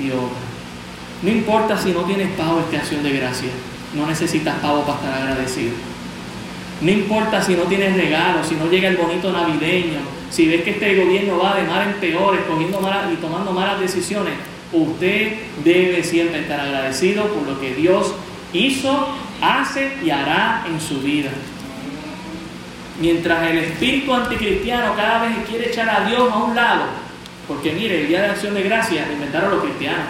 Speaker 1: y obra. No importa si no tienes pavo esta acción de gracia, no necesitas pavo para estar agradecido. No importa si no tienes regalos, si no llega el bonito navideño, si ves que este gobierno va de mal en peor, escogiendo malas y tomando malas decisiones, usted debe siempre estar agradecido por lo que Dios hizo, hace y hará en su vida. Mientras el espíritu anticristiano cada vez quiere echar a Dios a un lado, Porque mire, el Día de Acción de Gracia inventaron los cristianos,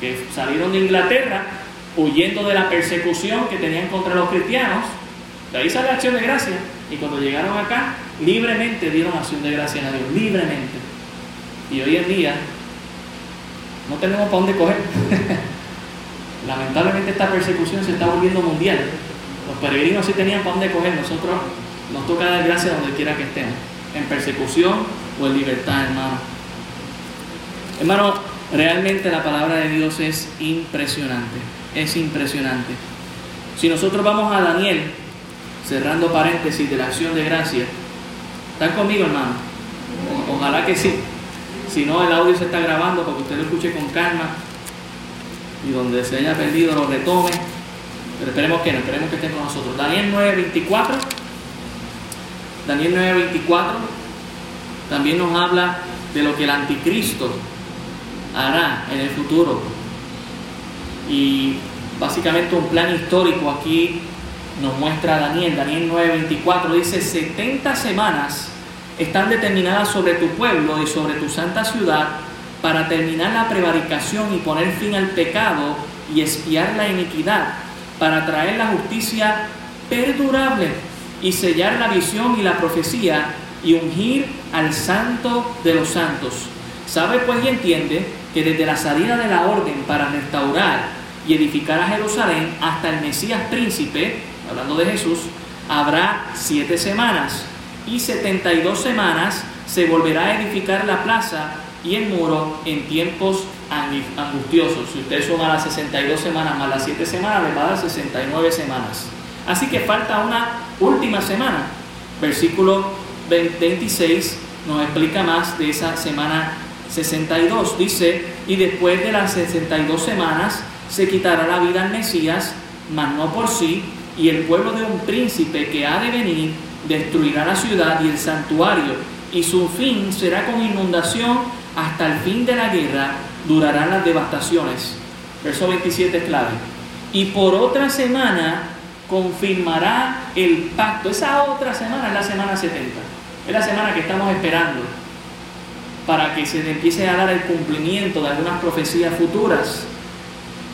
Speaker 1: que salieron de Inglaterra huyendo de la persecución que tenían contra los cristianos. De ahí sale acción de gracia. Y cuando llegaron acá, libremente dieron acción de gracia a Dios, libremente. Y hoy en día no tenemos para dónde coger. Lamentablemente esta persecución se está volviendo mundial. Los peregrinos sí tenían para dónde coger, nosotros nos toca dar gracias donde quiera que estemos, en persecución o en libertad, hermano. Hermano, realmente la palabra de Dios es impresionante, es impresionante. Si nosotros vamos a Daniel, cerrando paréntesis de la acción de gracia, ¿están conmigo, hermano? ojalá que sí. Si no, el audio se está grabando para que usted lo escuche con calma y donde se haya perdido lo retome. Pero esperemos que no, esperemos que esté con nosotros. Daniel 9:24. Daniel 9:24 también nos habla de lo que el anticristo hará en el futuro. Y básicamente un plan histórico aquí nos muestra Daniel. Daniel 9:24 dice 70 semanas están determinadas sobre tu pueblo y sobre tu santa ciudad para terminar la prevaricación y poner fin al pecado y espiar la iniquidad, para traer la justicia perdurable y sellar la visión y la profecía y ungir al santo de los santos. Sabe pues y entiende que desde la salida de la orden para restaurar y edificar a Jerusalén hasta el Mesías príncipe, hablando de Jesús, habrá siete semanas y setenta y dos semanas se volverá a edificar la plaza y el muro en tiempos angustiosos. Si usted suma las 62 semanas más las 7 semanas, le va a dar 69 semanas. Así que falta una última semana. Versículo 26 nos explica más de esa semana 62. Dice, y después de las 62 semanas se quitará la vida al Mesías, mas no por sí, y el pueblo de un príncipe que ha de venir destruirá la ciudad y el santuario, y su fin será con inundación hasta el fin de la guerra durarán las devastaciones. Verso 27 es clave. Y por otra semana confirmará el pacto. Esa otra semana es la semana 70. Es la semana que estamos esperando para que se empiece a dar el cumplimiento de algunas profecías futuras.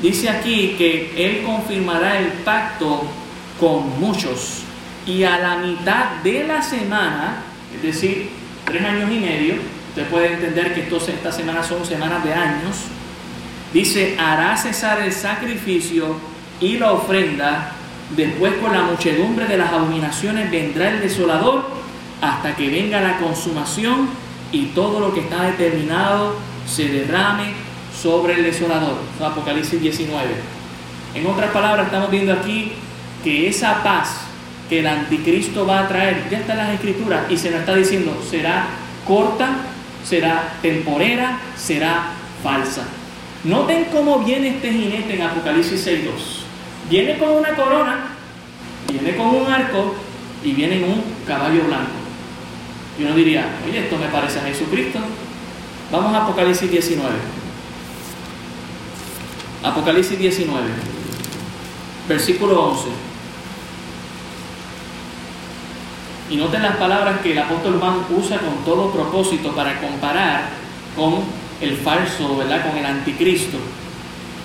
Speaker 1: Dice aquí que Él confirmará el pacto con muchos. Y a la mitad de la semana, es decir, tres años y medio, Usted puede entender que estas semanas son semanas de años. Dice, hará cesar el sacrificio y la ofrenda. Después con la muchedumbre de las abominaciones vendrá el desolador hasta que venga la consumación y todo lo que está determinado se derrame sobre el desolador. Apocalipsis 19. En otras palabras, estamos viendo aquí que esa paz que el anticristo va a traer, ya está en las escrituras y se nos está diciendo, será corta será temporera, será falsa. Noten cómo viene este jinete en Apocalipsis 6.2. Viene con una corona, viene con un arco y viene en un caballo blanco. Y uno diría, oye, esto me parece a Jesucristo. Vamos a Apocalipsis 19. Apocalipsis 19, versículo 11. Y noten las palabras que el apóstol Juan usa con todo propósito para comparar con el falso, ¿verdad? Con el anticristo.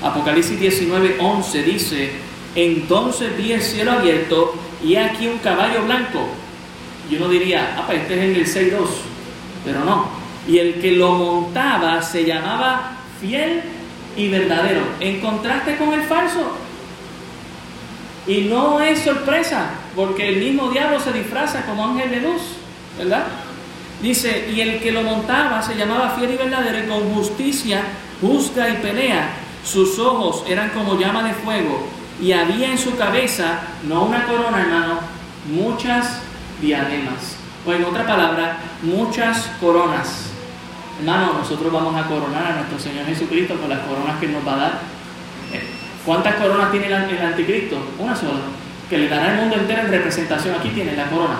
Speaker 1: Apocalipsis 19, 11 dice, entonces vi el cielo abierto y aquí un caballo blanco. Yo no diría, ah, pues este es en el 6.2, pero no. Y el que lo montaba se llamaba fiel y verdadero. En contraste con el falso, y no es sorpresa, porque el mismo diablo se disfraza como ángel de luz, ¿verdad? Dice, y el que lo montaba se llamaba fiel y verdadero y con justicia juzga y pelea. Sus ojos eran como llama de fuego y había en su cabeza, no una corona, hermano, muchas diademas. O en otra palabra, muchas coronas. Hermano, nosotros vamos a coronar a nuestro Señor Jesucristo con las coronas que nos va a dar ¿Cuántas coronas tiene el anticristo? Una sola, que le dará al mundo entero en representación. Aquí tiene la corona.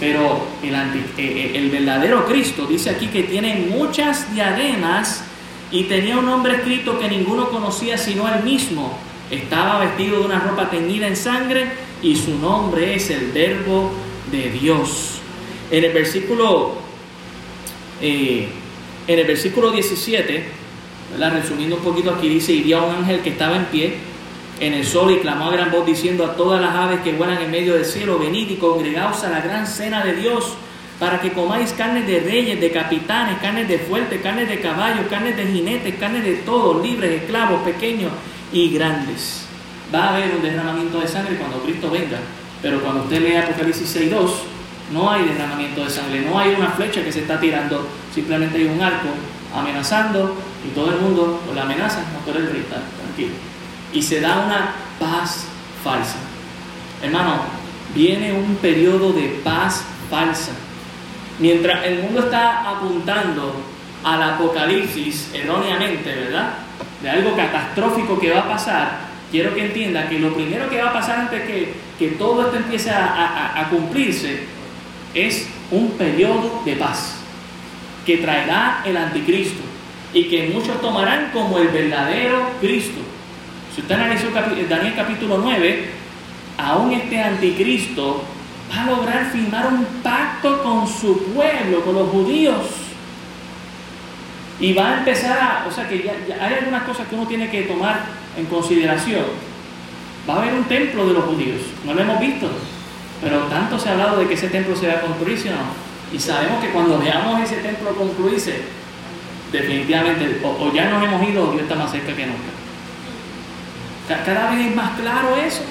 Speaker 1: Pero el, eh, eh, el verdadero Cristo dice aquí que tiene muchas diademas y tenía un nombre escrito que ninguno conocía sino él mismo. Estaba vestido de una ropa teñida en sangre y su nombre es el Verbo de Dios. En el versículo En el versículo 17, resumiendo un poquito aquí, dice, y vio a un ángel que estaba en pie en el sol y clamó a gran voz diciendo a todas las aves que vuelan en medio del cielo, venid y congregaos a la gran cena de Dios para que comáis carnes de reyes, de capitanes, carnes de fuertes, carnes de caballos, carnes de jinetes, carnes de todos, libres, esclavos, pequeños y grandes. Va a haber un derramamiento de sangre cuando Cristo venga, pero cuando usted lee Apocalipsis 6.2, no hay derramamiento de sangre, no hay una flecha que se está tirando, simplemente hay un arco amenazando y todo el mundo con la amenaza, no puede el tranquilo. Y se da una paz falsa. Hermano, viene un periodo de paz falsa Mientras el mundo está apuntando al apocalipsis erróneamente, ¿verdad? De algo catastrófico que va a pasar, quiero que entienda que lo primero que va a pasar antes que, que todo esto empiece a, a cumplirse es un periodo de paz que traerá el anticristo y que muchos tomarán como el verdadero Cristo. Si usted analizó Daniel capítulo 9, aún este anticristo va a lograr firmar un pacto con su pueblo, con los judíos. Y va a empezar a, o sea que ya, hay algunas cosas que uno tiene que tomar en consideración. Va a haber un templo de los judíos, no lo hemos visto, pero tanto se ha hablado de que ese templo se va a construir, no? Y sabemos que cuando veamos ese templo concluirse, definitivamente, o, ya nos hemos ido, Dios está más cerca que nunca. Cada vez es más claro eso.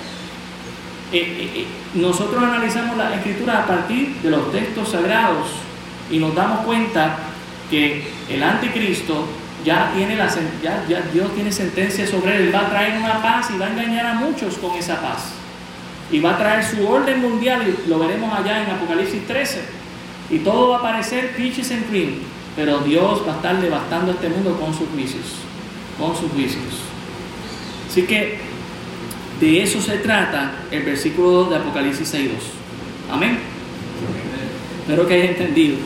Speaker 1: Eh, eh, eh, nosotros analizamos la escritura a partir de los textos sagrados y nos damos cuenta que el anticristo ya tiene la ya, ya Dios tiene sentencia sobre él, va a traer una paz y va a engañar a muchos con esa paz. Y va a traer su orden mundial y lo veremos allá en Apocalipsis 13. Y todo va a parecer peaches and cream, pero Dios va a estar devastando este mundo con sus juicios, con sus juicios. Así que de eso se trata el versículo 2 de Apocalipsis 6.2. Amén. Espero que hayas entendido.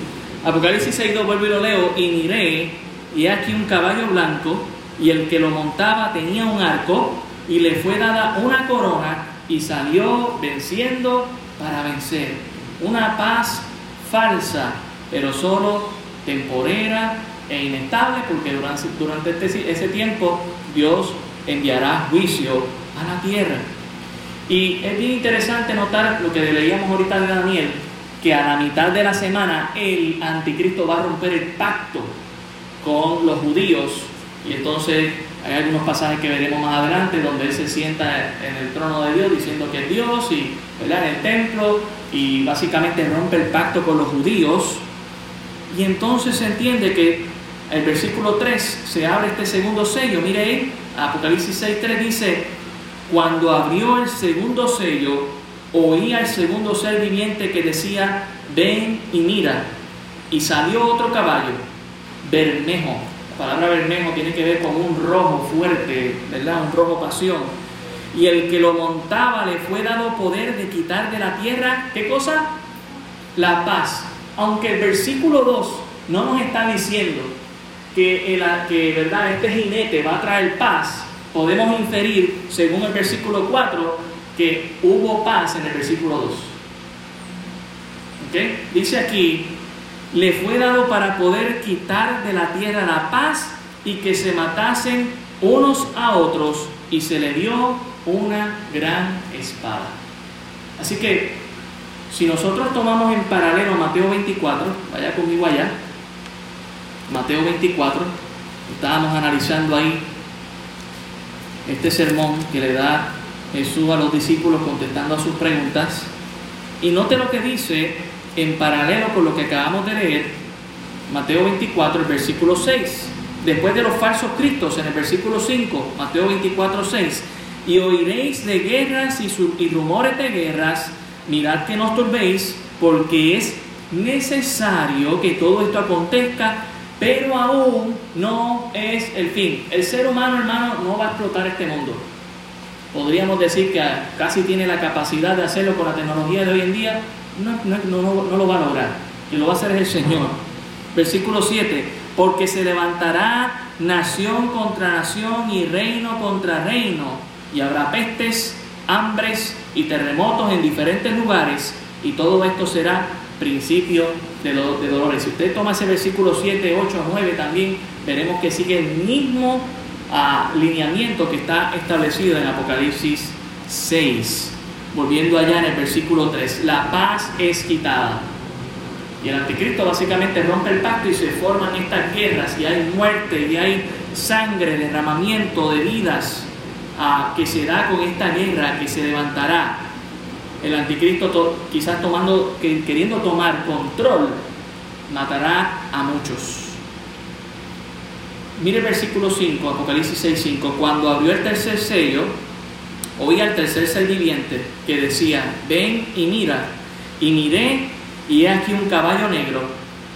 Speaker 1: Apocalipsis 6.2 vuelvo y lo leo. Y miré, y aquí un caballo blanco, y el que lo montaba tenía un arco, y le fue dada una corona, y salió venciendo para vencer. Una paz falsa, pero solo temporera e inestable, porque durante, durante este, ese tiempo Dios enviará juicio a la tierra. Y es bien interesante notar lo que leíamos ahorita de Daniel, que a la mitad de la semana el anticristo va a romper el pacto con los judíos. Y entonces hay algunos pasajes que veremos más adelante donde él se sienta en el trono de Dios diciendo que es Dios y en el templo y básicamente rompe el pacto con los judíos. Y entonces se entiende que el versículo 3 se abre este segundo sello, mire ahí, Apocalipsis 6.3 dice, cuando abrió el segundo sello, oía el segundo ser viviente que decía, ven y mira. Y salió otro caballo, bermejo. La palabra bermejo tiene que ver con un rojo fuerte, ¿verdad? Un rojo pasión. Y el que lo montaba le fue dado poder de quitar de la tierra, ¿qué cosa? La paz. Aunque el versículo 2 no nos está diciendo que, el, que ¿verdad? este jinete va a traer paz, podemos inferir, según el versículo 4, que hubo paz en el versículo 2. Dice aquí, le fue dado para poder quitar de la tierra la paz y que se matasen unos a otros y se le dio una gran espada. Así que si nosotros tomamos en paralelo Mateo 24, vaya conmigo allá, Mateo 24, estábamos analizando ahí este sermón que le da Jesús a los discípulos contestando a sus preguntas. Y note lo que dice en paralelo con lo que acabamos de leer, Mateo 24, el versículo 6. Después de los falsos cristos, en el versículo 5, Mateo 24, 6. Y oiréis de guerras y, y rumores de guerras, mirad que no os turbéis, porque es necesario que todo esto acontezca, pero aún no es el fin. El ser humano, hermano, no va a explotar este mundo. Podríamos decir que casi tiene la capacidad de hacerlo con la tecnología de hoy en día. No, no, lo va a lograr. Y lo va a hacer el Señor. Versículo 7. Porque se levantará nación contra nación y reino contra reino. Y habrá pestes, hambres y terremotos en diferentes lugares. Y todo esto será principio de, de dolores. Si usted toma ese versículo 7, 8, 9 también, veremos que sigue el mismo ah, lineamiento que está establecido en Apocalipsis 6. Volviendo allá en el versículo 3, la paz es quitada. Y el anticristo básicamente rompe el pacto y se forman estas guerras y hay muerte y hay sangre, derramamiento de vidas ah, que se da con esta guerra que se levantará el anticristo quizás tomando, queriendo tomar control, matará a muchos. Mire versículo 5, Apocalipsis 6, 5. Cuando abrió el tercer sello, oí al tercer ser viviente que decía, ven y mira. Y miré, y he aquí un caballo negro,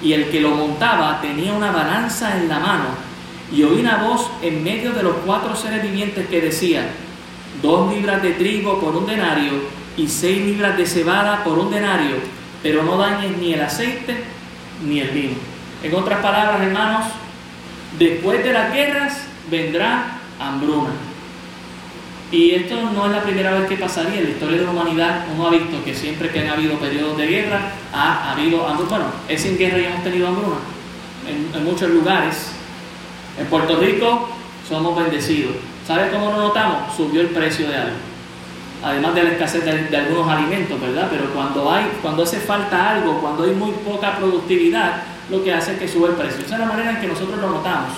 Speaker 1: y el que lo montaba tenía una balanza en la mano. Y oí una voz en medio de los cuatro seres vivientes que decía, dos libras de trigo por un denario y seis libras de cebada por un denario, pero no dañes ni el aceite ni el vino. En otras palabras, hermanos, después de las guerras vendrá hambruna. Y esto no es la primera vez que pasaría en la historia de la humanidad. Uno ha visto que siempre que han habido periodos de guerra, ha, habido hambruna. Bueno, es sin guerra ya hemos tenido hambruna en, muchos lugares. En Puerto Rico somos bendecidos. ¿Sabe cómo lo notamos? Subió el precio de algo además de la escasez de, algunos alimentos, ¿verdad? Pero cuando hay, cuando hace falta algo, cuando hay muy poca productividad, lo que hace es que sube el precio. Esa es la manera en que nosotros lo notamos.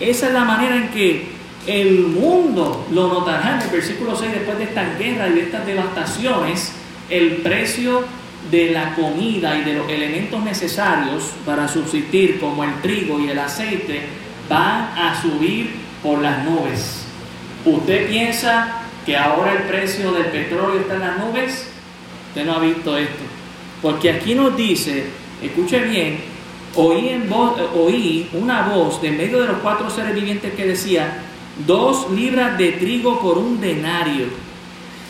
Speaker 1: Esa es la manera en que el mundo lo notará en el versículo 6, después de estas guerras y de estas devastaciones, el precio de la comida y de los elementos necesarios para subsistir, como el trigo y el aceite, van a subir por las nubes. Usted piensa que ahora el precio del petróleo está en las nubes, usted no ha visto esto. Porque aquí nos dice, escuche bien, oí, en una voz de medio de los cuatro seres vivientes que decía, dos libras de trigo por un denario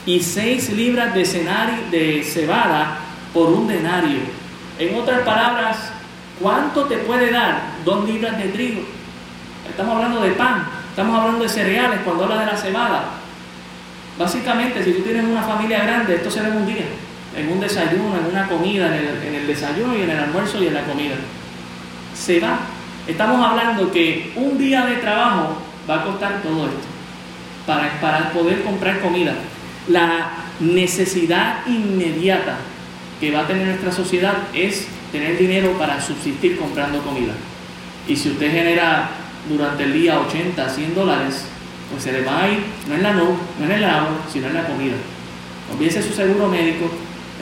Speaker 1: y seis libras de, de cebada por un denario. En otras palabras, ¿cuánto te puede dar dos libras de trigo? Estamos hablando de pan, estamos hablando de cereales cuando habla de la cebada. Básicamente, si tú tienes una familia grande, esto se ve en un día, en un desayuno, en una comida, en el, desayuno y en el almuerzo y en la comida. Se va. Estamos hablando que un día de trabajo va a costar todo esto para, para poder comprar comida. La necesidad inmediata que va a tener nuestra sociedad es tener dinero para subsistir comprando comida. Y si usted genera durante el día 80, 100 dólares, pues se le va a ir, no en la no, no en el agua, sino en la comida. Olvídese su seguro médico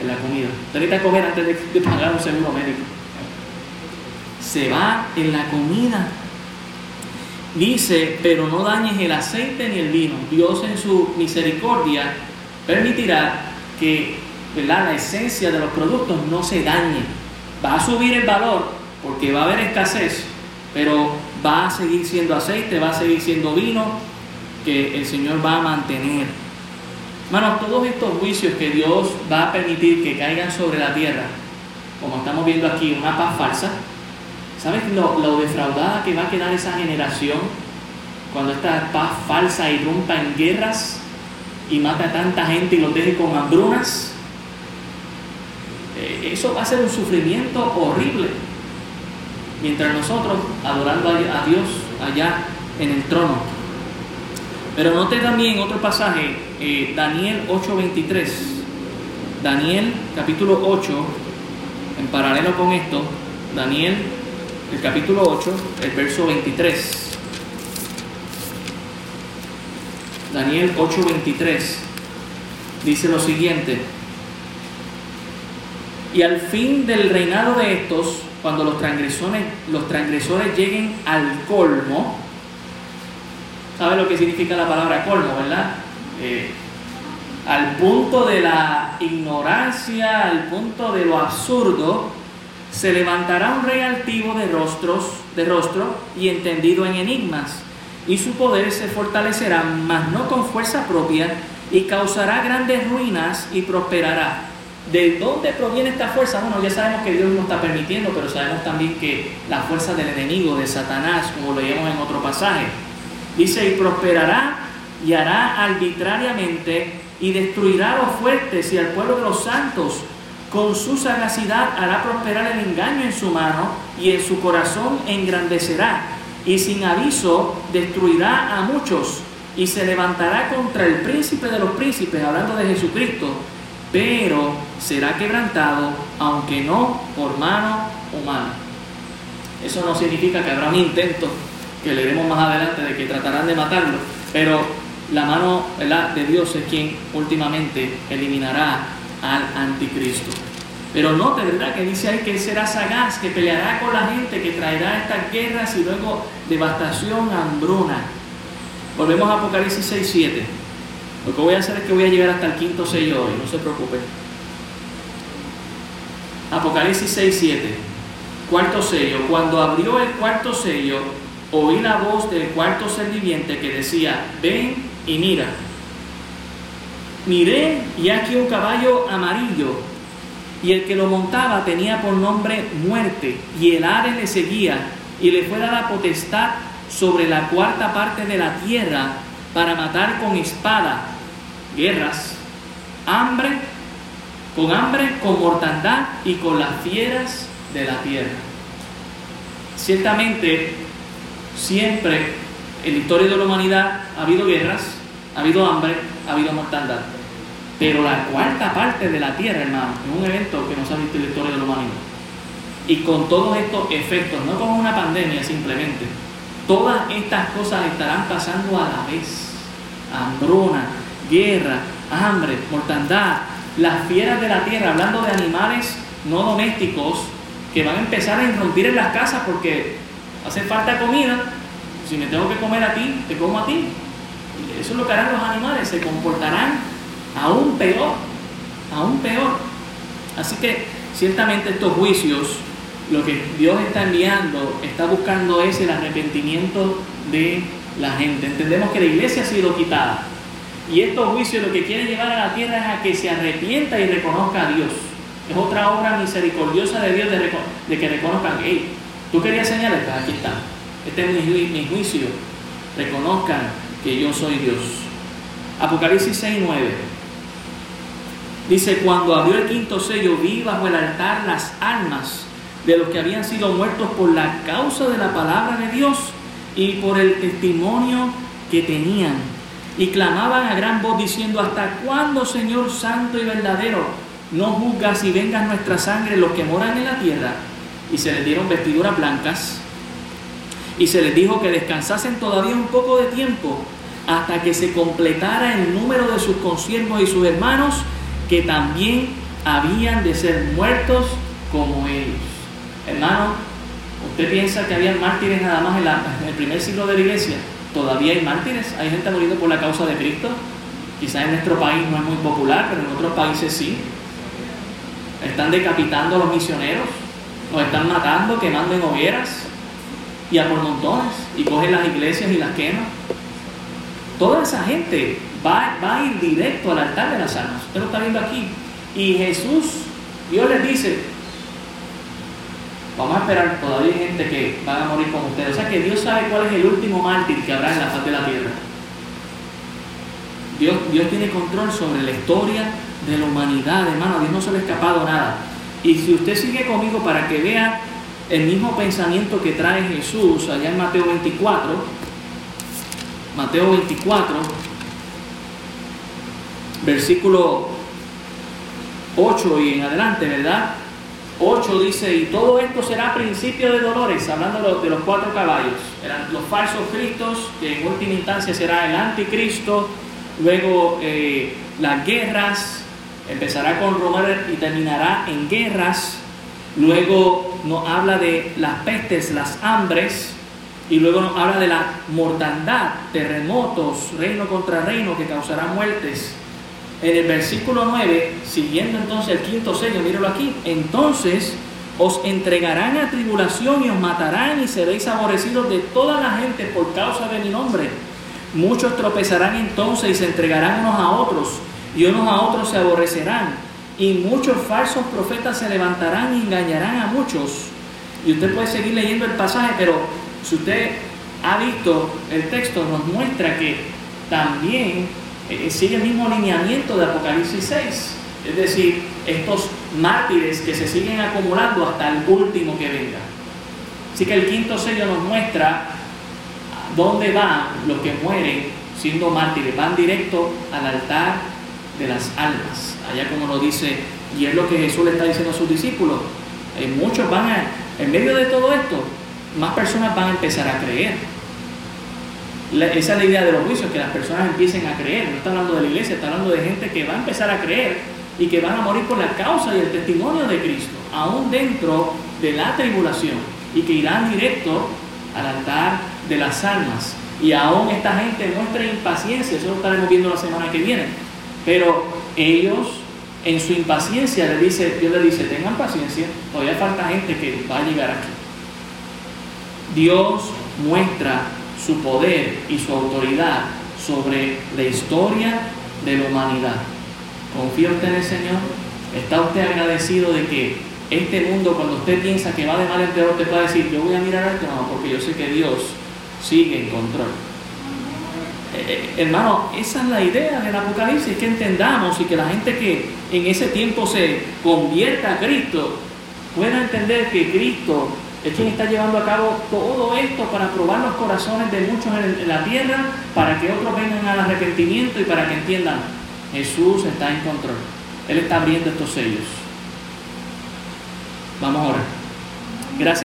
Speaker 1: en la comida. Usted necesita comer antes de, pagar un seguro médico. Se va en la comida. Dice, pero no dañes el aceite ni el vino. Dios en su misericordia permitirá que la esencia de los productos no se dañe. Va a subir el valor porque va a haber escasez, pero va a seguir siendo aceite, va a seguir siendo vino, que el Señor va a mantener. Hermanos, todos estos juicios que Dios va a permitir que caigan sobre la tierra, como estamos viendo aquí, una paz falsa, ¿sabes lo, defraudada que va a quedar esa generación cuando esta paz falsa irrumpa en guerras y mata a tanta gente y los deje con hambrunas? Eh, eso va a ser un sufrimiento horrible. Mientras nosotros adorando a Dios allá en el trono. Pero note también otro pasaje, eh, Daniel 8:23. Daniel capítulo 8, en paralelo con esto, Daniel el capítulo 8, el verso 23. Daniel 8:23 dice lo siguiente. Y al fin del reinado de estos, cuando los transgresores, lleguen al colmo, sabe lo que significa la palabra colmo, ¿verdad? Eh, al punto de la ignorancia, al punto de lo absurdo, se levantará un rey altivo de rostros, de rostro y entendido en enigmas, y su poder se fortalecerá, mas no con fuerza propia, y causará grandes ruinas y prosperará. ¿De dónde proviene esta fuerza? Bueno, ya sabemos que Dios no está permitiendo, pero sabemos también que la fuerza del enemigo, de Satanás, como lo leemos en otro pasaje. Dice, y prosperará y hará arbitrariamente y destruirá a los fuertes y al pueblo de los santos, con su sagacidad hará prosperar el engaño en su mano y en su corazón engrandecerá. Y sin aviso destruirá a muchos y se levantará contra el príncipe de los príncipes, hablando de Jesucristo, pero será quebrantado, aunque no por mano humana. Eso no significa que habrá un intento, que leeremos más adelante, de que tratarán de matarlo, pero la mano de Dios es quien últimamente eliminará al anticristo. Pero note, ¿verdad? Que dice ahí que él será sagaz, que peleará con la gente, que traerá estas guerras y luego devastación, hambruna. Volvemos a Apocalipsis 6, 7. Lo que voy a hacer es que voy a llegar hasta el quinto sello hoy, no se preocupe. Apocalipsis 6, 7. Cuarto sello. Cuando abrió el cuarto sello, oí la voz del cuarto ser viviente que decía, ven y mira. Miré y aquí un caballo amarillo, y el que lo montaba tenía por nombre muerte, y el ave le seguía, y le fue dada potestad sobre la cuarta parte de la tierra para matar con espada, guerras, hambre, con hambre, con mortandad y con las fieras de la tierra. Ciertamente, siempre en la historia de la humanidad ha habido guerras, ha habido hambre, ha habido mortandad. Pero la cuarta parte de la tierra, hermano, es un evento que no se ha visto en la historia de la humanidad. Y con todos estos efectos, no como una pandemia simplemente, todas estas cosas estarán pasando a la vez. Hambruna, guerra, hambre, mortandad, las fieras de la tierra, hablando de animales no domésticos que van a empezar a irrumpir en las casas porque hace falta comida. Si me tengo que comer a ti, te como a ti. Eso es lo que harán los animales, se comportarán aún peor, aún peor. Así que ciertamente estos juicios, lo que Dios está enviando, está buscando es el arrepentimiento de la gente. Entendemos que la iglesia ha sido quitada. Y estos juicios lo que quieren llevar a la tierra es a que se arrepienta y reconozca a Dios. Es otra obra misericordiosa de Dios de, que reconozcan, hey, tú querías señalar, aquí está. Este es mi juicio. Reconozcan que yo soy Dios. Apocalipsis 6, 9. Dice, cuando abrió el quinto sello, vi bajo el altar las almas de los que habían sido muertos por la causa de la palabra de Dios y por el testimonio que tenían. Y clamaban a gran voz diciendo, ¿hasta cuándo, Señor Santo y verdadero, no juzgas y vengas nuestra sangre los que moran en la tierra? Y se les dieron vestiduras blancas y se les dijo que descansasen todavía un poco de tiempo hasta que se completara el número de sus consiervos y sus hermanos que también habían de ser muertos como ellos. Hermano, ¿usted piensa que había mártires nada más en, el primer siglo de la iglesia? Todavía hay mártires, hay gente muriendo por la causa de Cristo. Quizás en nuestro país no es muy popular, pero en otros países sí. Están decapitando a los misioneros, los están matando, quemando en hogueras y a por montones, y cogen las iglesias y las queman. Toda esa gente va, va a ir directo al altar de las almas. Usted lo está viendo aquí. Y Jesús, Dios les dice, vamos a esperar, todavía hay gente que va a morir con ustedes. O sea que Dios sabe cuál es el último mártir que habrá en la faz de la tierra. Dios, Dios tiene control sobre la historia de la humanidad, hermano. A Dios no se le ha escapado nada. Y si usted sigue conmigo para que vea el mismo pensamiento que trae Jesús allá en Mateo 24, Mateo 24, versículo 8 y en adelante, ¿verdad? 8 dice, y todo esto será principio de dolores, hablando de los cuatro caballos, eran los falsos cristos, que en última instancia será el anticristo, luego eh, las guerras, empezará con Roma y terminará en guerras, luego nos habla de las pestes, las hambres, y luego nos habla de la mortandad, terremotos, reino contra reino que causará muertes. En el versículo 9, siguiendo entonces el quinto sello, míralo aquí, entonces os entregarán a tribulación y os matarán y seréis aborrecidos de toda la gente por causa de mi nombre. Muchos tropezarán entonces y se entregarán unos a otros y unos a otros se aborrecerán y muchos falsos profetas se levantarán y engañarán a muchos. Y usted puede seguir leyendo el pasaje, pero si usted ha visto el texto, nos muestra que también eh, sigue el mismo alineamiento de Apocalipsis 6. Es decir, estos mártires que se siguen acumulando hasta el último que venga. Así que el quinto sello nos muestra dónde van los que mueren siendo mártires. Van directo al altar de las almas. Allá como lo dice, y es lo que Jesús le está diciendo a sus discípulos. Eh, muchos van a, en medio de todo esto, más personas van a empezar a creer. esa es la idea de los juicios, que las personas empiecen a creer. No está hablando de la iglesia, está hablando de gente que va a empezar a creer y que van a morir por la causa y el testimonio de Cristo, aún dentro de la tribulación, y que irán directo al altar de las almas. Y aún esta gente muestra impaciencia, eso lo estaremos viendo la semana que viene. Pero ellos, en su impaciencia, le dice, Dios le dice, tengan paciencia, todavía falta gente que va a llegar aquí. Dios muestra su poder y su autoridad sobre la historia de la humanidad. ¿Confía usted en el Señor? ¿Está usted agradecido de que este mundo, cuando usted piensa que va de mal en peor, te pueda decir, yo voy a mirar al trono porque yo sé que Dios sigue en control? Eh, hermano, esa es la idea del Apocalipsis, que entendamos y que la gente que en ese tiempo se convierta a Cristo pueda entender que Cristo es quien está llevando a cabo todo esto para probar los corazones de muchos en la tierra, para que otros vengan al arrepentimiento y para que entiendan, Jesús está en control. Él está abriendo estos sellos. Vamos ahora. Gracias.